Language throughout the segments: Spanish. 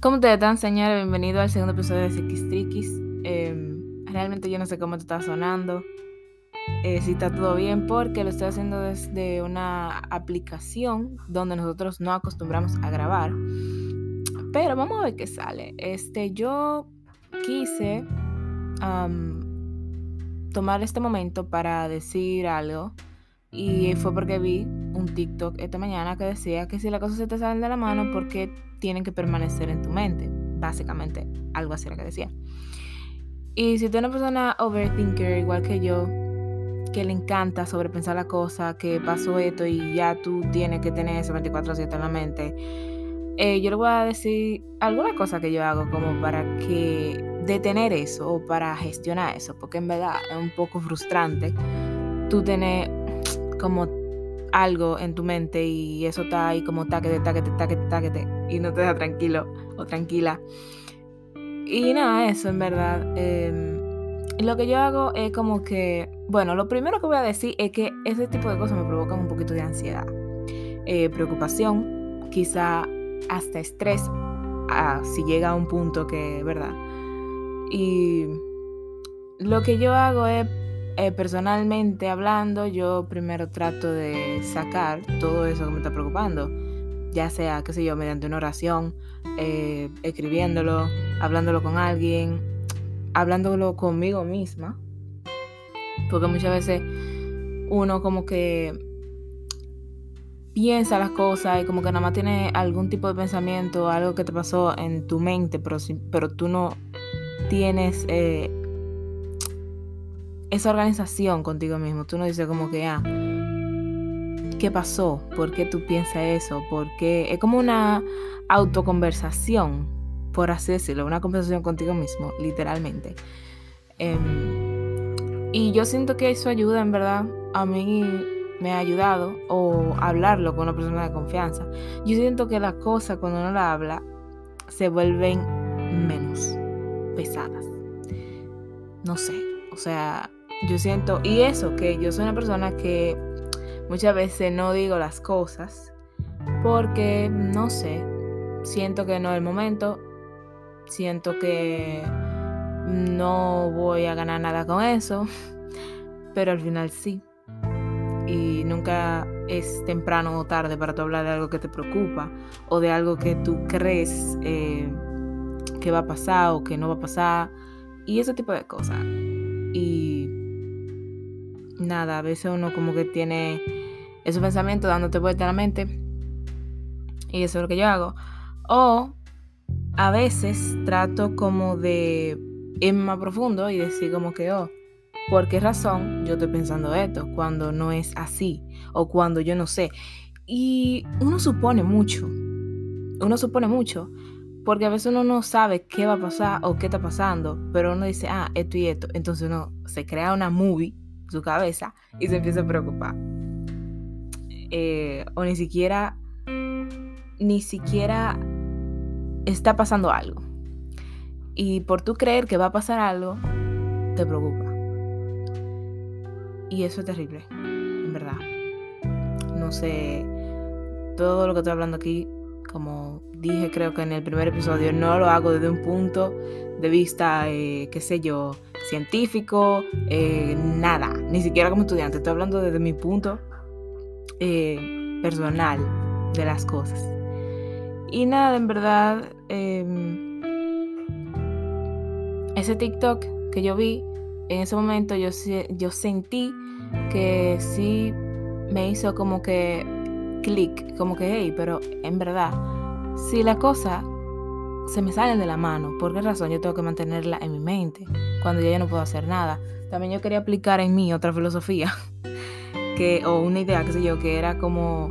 ¿Cómo te están, señores? Bienvenido al segundo episodio de Triquis. Eh, realmente yo no sé cómo te está sonando, eh, si está todo bien, porque lo estoy haciendo desde una aplicación donde nosotros no acostumbramos a grabar. Pero vamos a ver qué sale. Este, yo quise tomar este momento para decir algo. Y fue porque vi un TikTok esta mañana que decía que si las cosas se te salen de la mano, porque tienen que permanecer en tu mente. Básicamente, algo así era que decía. Y si tú eres una persona overthinker, igual que yo, que le encanta sobrepensar la cosa, que pasó esto y ya tú tienes que tener eso 24-7 en la mente, eh, yo le voy a decir alguna cosa que yo hago como para que detener eso o para gestionar eso, porque en verdad es un poco frustrante tú tener como algo en tu mente y eso está ahí como taquete, taquete, taquete, taquete y no te deja tranquilo o tranquila. Y nada, eso en verdad. Em, lo que yo hago es como que, bueno, lo primero que voy a decir es que ese tipo de cosas me provocan un poquito de ansiedad, eh, preocupación, quizá hasta estrés, si llega a un punto que, ¿verdad? Y lo que yo hago es eh, personalmente hablando, yo primero trato de sacar todo eso que me está preocupando, ya sea, qué sé yo, mediante una oración, eh, escribiéndolo, hablándolo con alguien, hablándolo conmigo misma, porque muchas veces uno como que piensa las cosas y como que nada más tiene algún tipo de pensamiento, algo que te pasó en tu mente, pero, pero tú no tienes eh, esa organización contigo mismo. Tú no dices como que, ah, ¿qué pasó? ¿Por qué tú piensas eso? ¿Por qué? Es como una autoconversación, por así decirlo, una conversación contigo mismo, literalmente. Em, y yo siento que eso ayuda, en verdad. A mí me ha ayudado, o hablarlo con una persona de confianza. Yo siento que las cosas, cuando uno la habla, se vuelven menos pesadas. No sé, o sea, yo siento, y eso, que yo soy una persona que muchas veces no digo las cosas porque, no sé, siento que no es el momento, siento que no voy a ganar nada con eso, pero al final sí. Y nunca es temprano o tarde para tú hablar de algo que te preocupa o de algo que tú crees eh, que va a pasar o que no va a pasar y ese tipo de cosas. Y nada, a veces uno como que tiene esos pensamientos dándote vuelta a la mente. Y eso es lo que yo hago. O a veces trato como de ir más profundo y decir como que, oh, ¿por qué razón yo estoy pensando esto cuando no es así? O cuando yo no sé. Y uno supone mucho. Uno supone mucho. Porque a veces uno no sabe qué va a pasar o qué está pasando. Pero uno dice, ah, esto y esto. Entonces uno se crea una movie su cabeza y se empieza a preocupar. Eh, o ni siquiera, ni siquiera está pasando algo. Y por tú creer que va a pasar algo, te preocupa. Y eso es terrible, en verdad. No sé, todo lo que estoy hablando aquí, como dije creo que en el primer episodio, no lo hago desde un punto de vista, eh, qué sé yo, científico, eh, nada, ni siquiera como estudiante, estoy hablando desde mi punto eh, personal de las cosas. Y nada, en verdad, em, ese TikTok que yo vi, en ese momento yo, yo sentí que sí me hizo como que clic, como que, hey, pero en verdad, si la cosa se me salen de la mano. ¿Por qué razón? Yo tengo que mantenerla en mi mente cuando ya yo no puedo hacer nada. También yo quería aplicar en mí otra filosofía que, o una idea, qué sé yo, que era como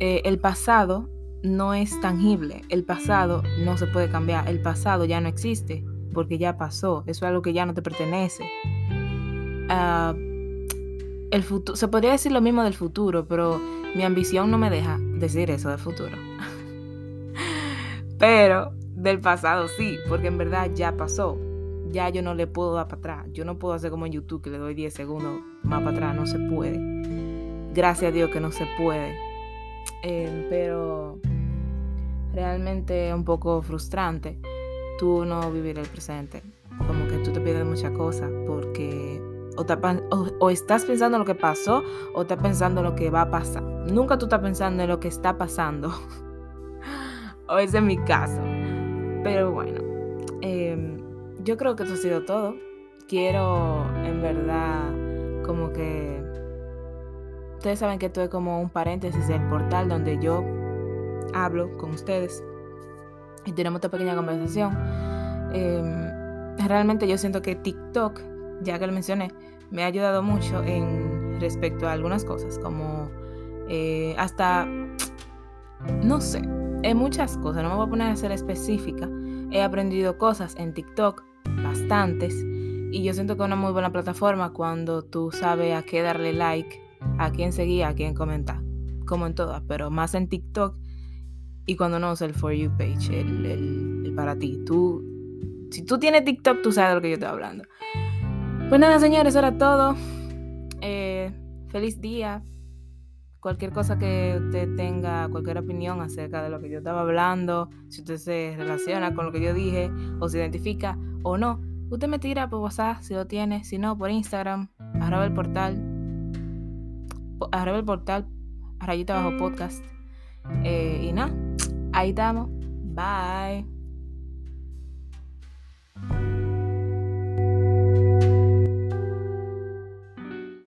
eh, el pasado no es tangible, el pasado no se puede cambiar, el pasado ya no existe porque ya pasó, eso es algo que ya no te pertenece. Ah, el futuro, se podría decir lo mismo del futuro, pero mi ambición no me deja decir eso del futuro. pero del pasado, sí, porque en verdad ya pasó. Ya yo no le puedo dar para atrás. Yo no puedo hacer como en YouTube que le doy 10 segundos más para atrás. No se puede. Gracias a Dios que no se puede. Eh, pero realmente un poco frustrante tú no vivir el presente. Como que tú te pierdes muchas cosas porque o, estás pensando en lo que pasó o estás pensando en lo que va a pasar. Nunca tú estás pensando en lo que está pasando. o ese es mi caso. Pero bueno, em, yo creo que eso ha sido todo. Quiero en verdad como que... Ustedes saben que esto es como un paréntesis del portal donde yo hablo con ustedes y tenemos esta pequeña conversación. Em, realmente yo siento que TikTok, ya que lo mencioné, me ha ayudado mucho en respecto a algunas cosas, como eh, hasta, no sé, en muchas cosas, no me voy a poner a ser específica, he aprendido cosas en TikTok, bastantes, y yo siento que es una muy buena plataforma cuando tú sabes a qué darle like, a quién seguir, a quién comentar, como en todas, pero más en TikTok y cuando no usa el For You page, el, para ti. Tú, si tú tienes TikTok, tú sabes de lo que yo estoy hablando. Pues nada, señores, eso era todo. Eh, feliz día. Cualquier cosa que usted tenga, cualquier opinión acerca de lo que yo estaba hablando, si usted se relaciona con lo que yo dije, o se identifica o no, usted me tira por WhatsApp si lo tiene, si no, por Instagram, arroba el portal, arroba el portal, rayita bajo podcast. Eh, y nada, ahí estamos. Bye.